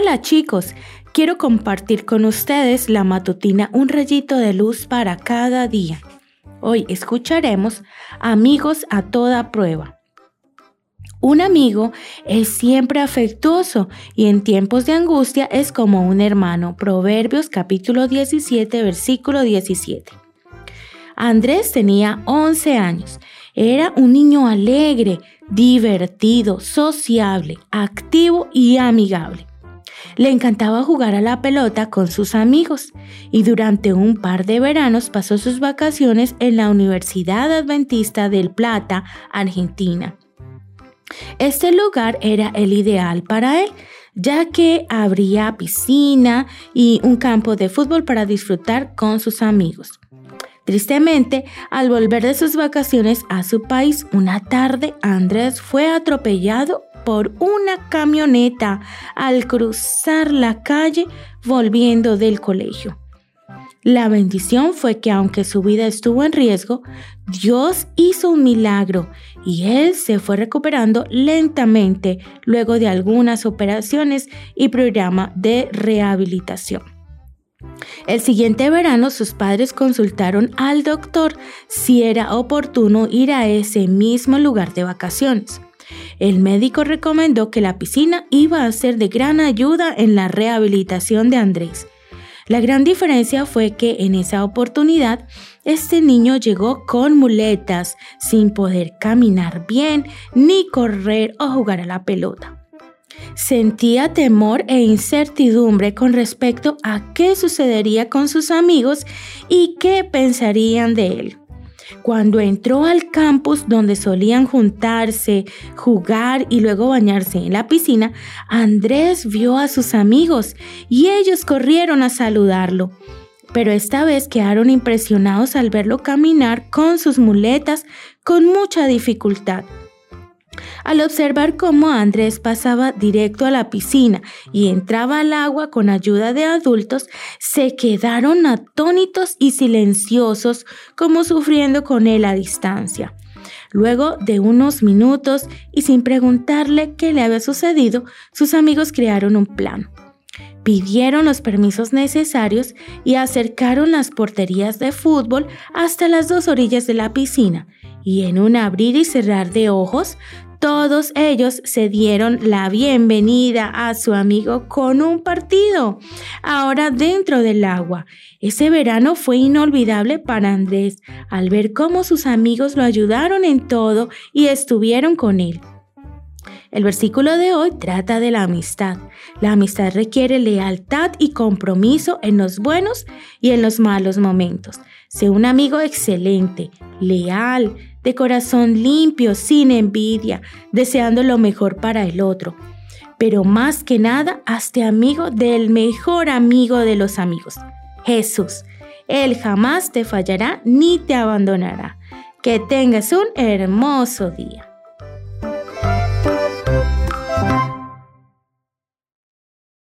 Hola chicos, quiero compartir con ustedes la matutina Un rayito de luz para cada día. Hoy escucharemos Amigos a toda prueba. Un amigo es siempre afectuoso y en tiempos de angustia es como un hermano. Proverbios capítulo 17 versículo 17. Andrés tenía 11 años. Era un niño alegre, divertido, sociable, activo y amigable. Le encantaba jugar a la pelota con sus amigos y durante un par de veranos pasó sus vacaciones en la Universidad Adventista del Plata, Argentina. Este lugar era el ideal para él, ya que habría piscina y un campo de fútbol para disfrutar con sus amigos. Tristemente, al volver de sus vacaciones a su país, una tarde Andrés fue atropellado por una camioneta al cruzar la calle volviendo del colegio. La bendición fue que aunque su vida estuvo en riesgo, Dios hizo un milagro y él se fue recuperando lentamente luego de algunas operaciones y programa de rehabilitación. El siguiente verano sus padres consultaron al doctor si era oportuno ir a ese mismo lugar de vacaciones. El médico recomendó que la piscina iba a ser de gran ayuda en la rehabilitación de Andrés. La gran diferencia fue que en esa oportunidad este niño llegó con muletas, sin poder caminar bien, ni correr o jugar a la pelota. Sentía temor e incertidumbre con respecto a qué sucedería con sus amigos y qué pensarían de él. Cuando entró al campus donde solían juntarse, jugar y luego bañarse en la piscina, Andrés vio a sus amigos y ellos corrieron a saludarlo. Pero esta vez quedaron impresionados al verlo caminar con sus muletas con mucha dificultad. Al observar cómo Andrés pasaba directo a la piscina y entraba al agua con ayuda de adultos, se quedaron atónitos y silenciosos como sufriendo con él a distancia. Luego de unos minutos y sin preguntarle qué le había sucedido, sus amigos crearon un plan. Pidieron los permisos necesarios y acercaron las porterías de fútbol hasta las dos orillas de la piscina y en un abrir y cerrar de ojos todos ellos se dieron la bienvenida a su amigo con un partido, ahora dentro del agua. Ese verano fue inolvidable para Andrés al ver cómo sus amigos lo ayudaron en todo y estuvieron con él. El versículo de hoy trata de la amistad. La amistad requiere lealtad y compromiso en los buenos y en los malos momentos. Sé un amigo excelente, leal, de corazón limpio, sin envidia, deseando lo mejor para el otro. Pero más que nada, hazte amigo del mejor amigo de los amigos, Jesús. Él jamás te fallará ni te abandonará. Que tengas un hermoso día.